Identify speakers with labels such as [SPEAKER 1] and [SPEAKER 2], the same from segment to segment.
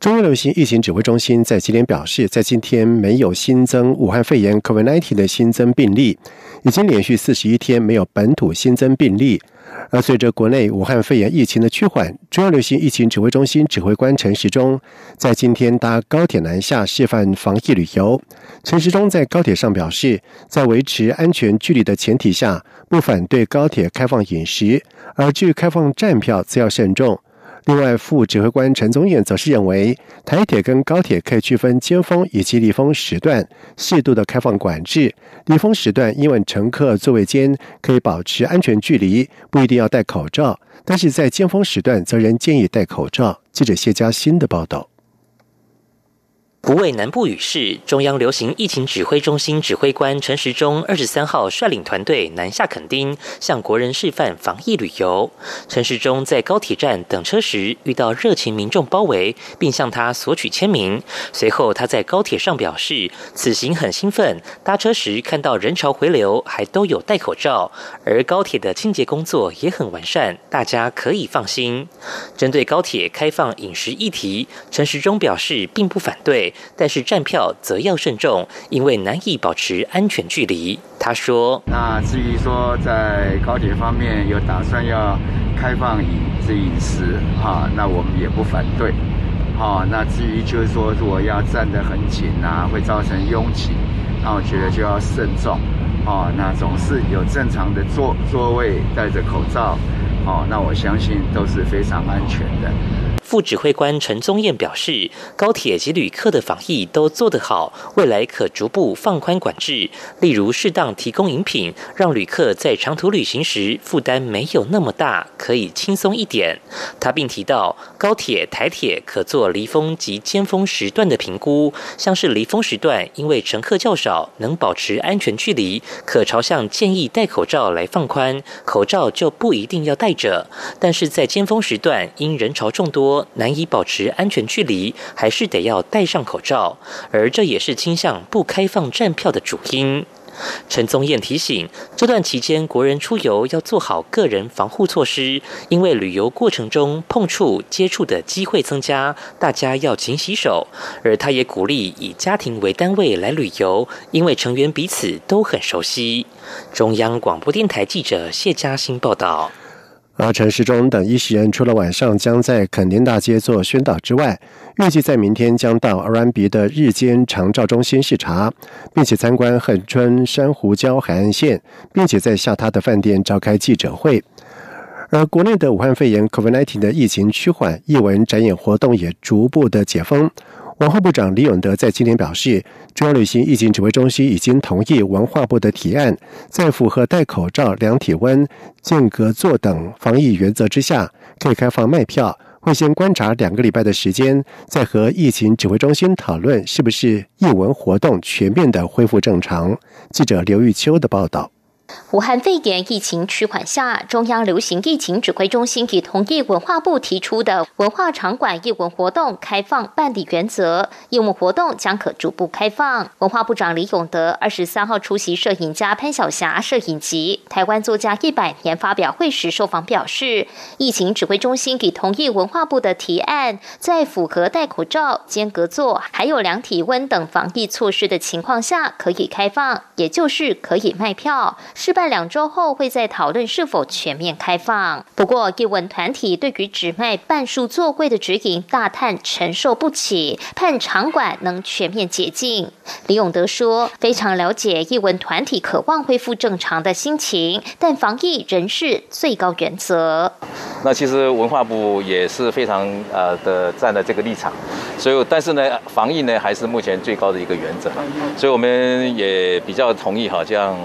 [SPEAKER 1] 中央流行疫情指挥中心在今天表示，在今天没有新增武汉肺炎 COVID-19 的新增病例，已经连续四十一天没有本土新增病例。而随着国内武汉肺炎疫情的趋缓，中央流行疫情指挥中心指挥官陈时中在今天搭高铁南下示范防疫旅游。陈时中在高铁上表示，在维持安全距离的前提下，不反对高铁开放饮食，而至于开放站票，则要慎重。另外，副指挥官陈宗彦则是认为，台铁跟高铁可以区分尖峰以及离峰时段，适度的开放管制。离峰时段，因为乘客座位间可以保持安全距离，不一定要戴口罩；但是在尖峰时段，则仍建议戴口罩。记者谢佳欣的报道。
[SPEAKER 2] 不畏南部雨势，中央流行疫情指挥中心指挥官陈时中二十三号率领团队南下垦丁，向国人示范防疫旅游。陈时中在高铁站等车时，遇到热情民众包围，并向他索取签名。随后，他在高铁上表示，此行很兴奋，搭车时看到人潮回流，还都有戴口罩，而高铁的清洁工作也很完善，大家可以放心。针对高铁开放饮食议题，陈时中表示并不反对。但是站票则要慎重，因为难以保持安全距离。他说：“
[SPEAKER 3] 那至于说在高铁方面有打算要开放饮这饮食，哈，那我们也不反对。哈，那至于就是说，如果要站得很紧啊，会造成拥挤，那我觉得就要慎重。哦，那总是有正常的座座位，戴着口罩，哦，那我相信都是非常安全的。”
[SPEAKER 2] 副指挥官陈宗彦表示，高铁及旅客的防疫都做得好，未来可逐步放宽管制，例如适当提供饮品，让旅客在长途旅行时负担没有那么大，可以轻松一点。他并提到，高铁、台铁可做离峰及尖峰时段的评估，像是离峰时段，因为乘客较少，能保持安全距离，可朝向建议戴口罩来放宽，口罩就不一定要戴着。但是在尖峰时段，因人潮众多。难以保持安全距离，还是得要戴上口罩，而这也是倾向不开放站票的主因。陈宗彦提醒，这段期间国人出游要做好个人防护措施，因为旅游过程中碰触接触的机会增加，大家要勤洗手。而他也鼓励以家庭为单位来旅游，因为成员彼此都很熟悉。中央广播电台记者谢嘉欣报道。
[SPEAKER 1] 而陈时中等一十人除了晚上将在垦丁大街做宣导之外，预计在明天将到阿兰比的日间长照中心视察，并且参观恒春珊瑚礁海岸线，并且在下榻的饭店召开记者会。而国内的武汉肺炎 COVID-19 的疫情趋缓，艺文展演活动也逐步的解封。文化部长李永德在今天表示，中央旅行疫情指挥中心已经同意文化部的提案，在符合戴口罩、量体温、间隔坐等防疫原则之下，可以开放卖票。会先观察两个礼拜的时间，再和疫情指挥中心讨论是不是艺文活动全面的恢复正常。记者刘玉秋的报道。
[SPEAKER 4] 武汉肺炎疫情趋缓下，中央流行疫情指挥中心已同意文化部提出的文化场馆艺文活动开放办理原则，艺文活动将可逐步开放。文化部长李永德二十三号出席摄影家潘晓霞摄影集台湾作家一百年发表会时受访表示，疫情指挥中心已同意文化部的提案，在符合戴口罩、间隔座还有量体温等防疫措施的情况下，可以开放，也就是可以卖票。失败两周后，会再讨论是否全面开放。不过，艺文团体对于只卖半数座位的指引大叹承受不起，盼场馆能全面解禁。李永德说：“非常了解艺文团体渴望恢复正常的心情，但防疫仍是最高原则。
[SPEAKER 5] 那其实文化部也是非常呃的站在这个立场，所以但是呢，防疫呢还是目前最高的一个原则，所以我们也比较同意哈这样。”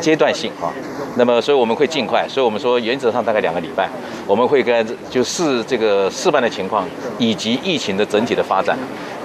[SPEAKER 5] 阶段性哈，那么所以我们会尽快，所以我们说原则上大概两个礼拜，我们会跟就试这个示范的情况以及疫情的整体的发展，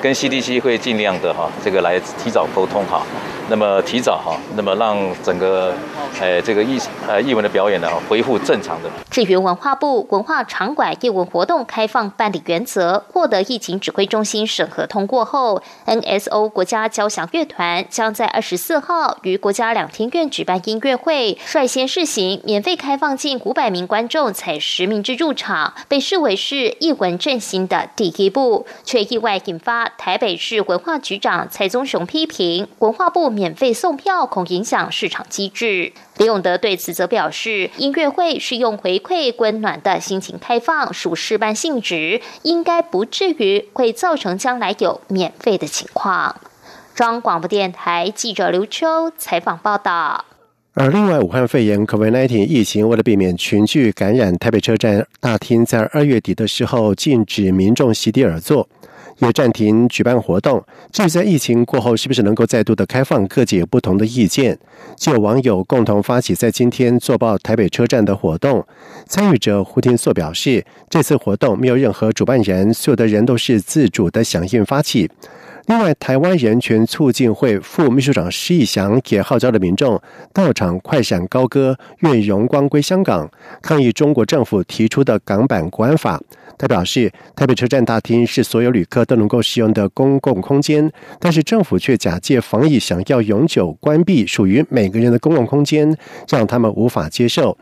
[SPEAKER 5] 跟 CDC 会尽量的哈这个来提早沟通哈。那么提早哈，那么让整个，呃这个艺呃艺文的表演呢恢复正常的。
[SPEAKER 4] 至于文化部文化场馆艺文活动开放办理原则获得疫情指挥中心审核通过后，NSO 国家交响乐团将在二十四号于国家两厅院举办音乐会，率先试行免费开放近五百名观众采实名制入场，被视为是艺文振兴的第一步，却意外引发台北市文化局长蔡宗雄批评文化部。免费送票恐影响市场机制。李永德对此则表示，音乐会是用回馈温暖的心情开放，属示范性质，应该不至于会造成将来有免费的情况。中央广播电台记者刘秋采访报道。
[SPEAKER 1] 而另外，武汉肺炎 （COVID-19） 疫情为了避免群聚感染，台北车站大厅在二月底的时候禁止民众席地而坐。也暂停举办活动。至于在疫情过后是不是能够再度的开放，各界有不同的意见。就有网友共同发起在今天做报台北车站的活动。参与者胡天硕表示，这次活动没有任何主办人，所有的人都是自主的响应发起。另外，台湾人权促进会副秘书长施义祥也号召了民众到场快闪高歌，愿荣光归香港，抗议中国政府提出的港版国安法。他表示，台北车站大厅是所有旅客都能够使用的公共空间，但是政府却假借防疫，想要永久关闭属于每个人的公共空间，让他们无法接受。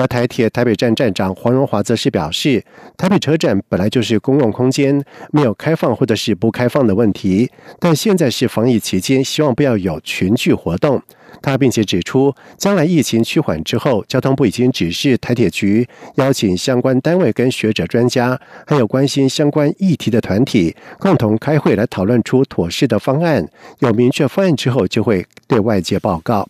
[SPEAKER 1] 而台铁台北站站长黄荣华则是表示，台北车站本来就是公共空间，没有开放或者是不开放的问题，但现在是防疫期间，希望不要有群聚活动。他并且指出，将来疫情趋缓之后，交通部已经指示台铁局邀请相关单位跟学者专家，还有关心相关议题的团体，共同开会来讨论出妥适的方案。有明确方案之后，就会对外界报告。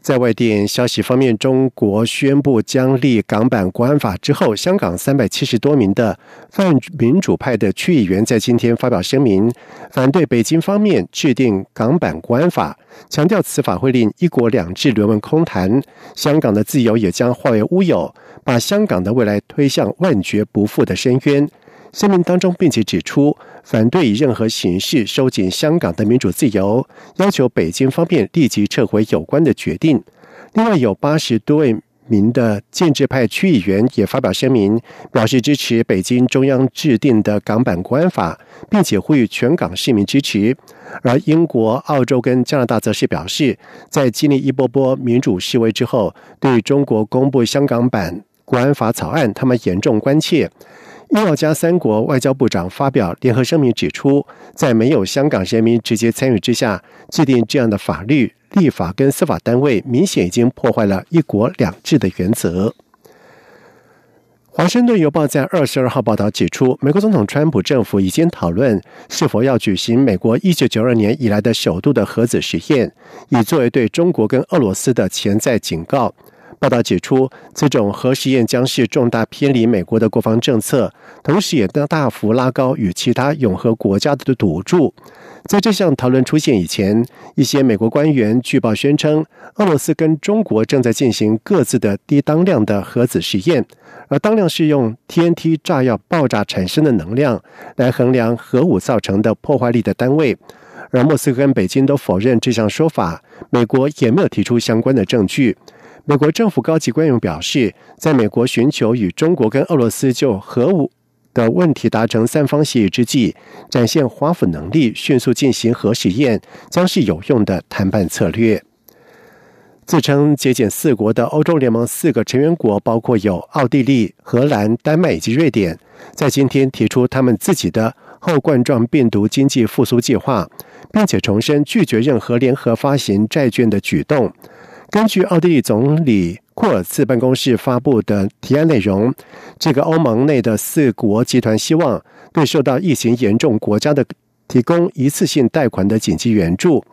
[SPEAKER 1] 在外电消息方面，中国宣布将立港版国安法之后，香港三百七十多名的泛民主派的区议员在今天发表声明，反对北京方面制定港版国安法，强调此法会令“一国两制”沦为空谈，香港的自由也将化为乌有，把香港的未来推向万劫不复的深渊。声明当中，并且指出反对以任何形式收紧香港的民主自由，要求北京方面立即撤回有关的决定。另外，有八十多位名的建制派区议员也发表声明，表示支持北京中央制定的港版国安法，并且呼吁全港市民支持。而英国、澳洲跟加拿大则是表示，在经历一波波民主示威之后，对中国公布香港版国安法草案，他们严重关切。英澳加三国外交部长发表联合声明，指出，在没有香港人民直接参与之下，制定这样的法律、立法跟司法单位，明显已经破坏了一国两制的原则。华盛顿邮报在二十二号报道指出，美国总统川普政府已经讨论是否要举行美国一九九二年以来的首度的核子实验，以作为对中国跟俄罗斯的潜在警告。报道指出，这种核实验将是重大偏离美国的国防政策，同时也将大幅拉高与其他永和国家的赌注。在这项讨论出现以前，一些美国官员据报宣称，俄罗斯跟中国正在进行各自的低当量的核子实验，而当量是用 TNT 炸药爆炸产生的能量来衡量核武造成的破坏力的单位。而莫斯科跟北京都否认这项说法，美国也没有提出相关的证据。美国政府高级官员表示，在美国寻求与中国跟俄罗斯就核武的问题达成三方协议之际，展现华府能力迅速进行核实验，将是有用的谈判策略。自称节俭四国的欧洲联盟四个成员国，包括有奥地利、荷兰、丹麦以及瑞典，在今天提出他们自己的后冠状病毒经济复苏计划，并且重申拒绝任何联合发行债券的举动。根据奥地利总理库尔茨办公室发布的提案内容，这个欧盟内的四国集团希望对受到疫情严重国家的提供一次性贷款的紧急援助。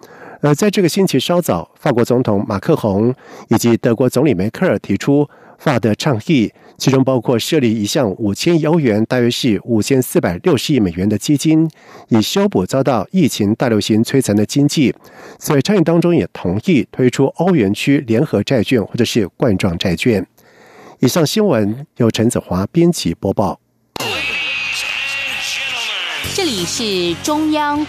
[SPEAKER 1] 呃在这个星期稍早，法国总统马克宏以及德国总理梅克尔提出。法的倡议，其中包括设立一项五千亿欧元，大约是五千四百六十亿美元的基金，以修补遭到疫情大流行摧残的经济。所以倡议当中也同意推出欧元区联合债券或者是冠状债券。以上新闻由陈子华编辑播报。
[SPEAKER 6] 这里是中央。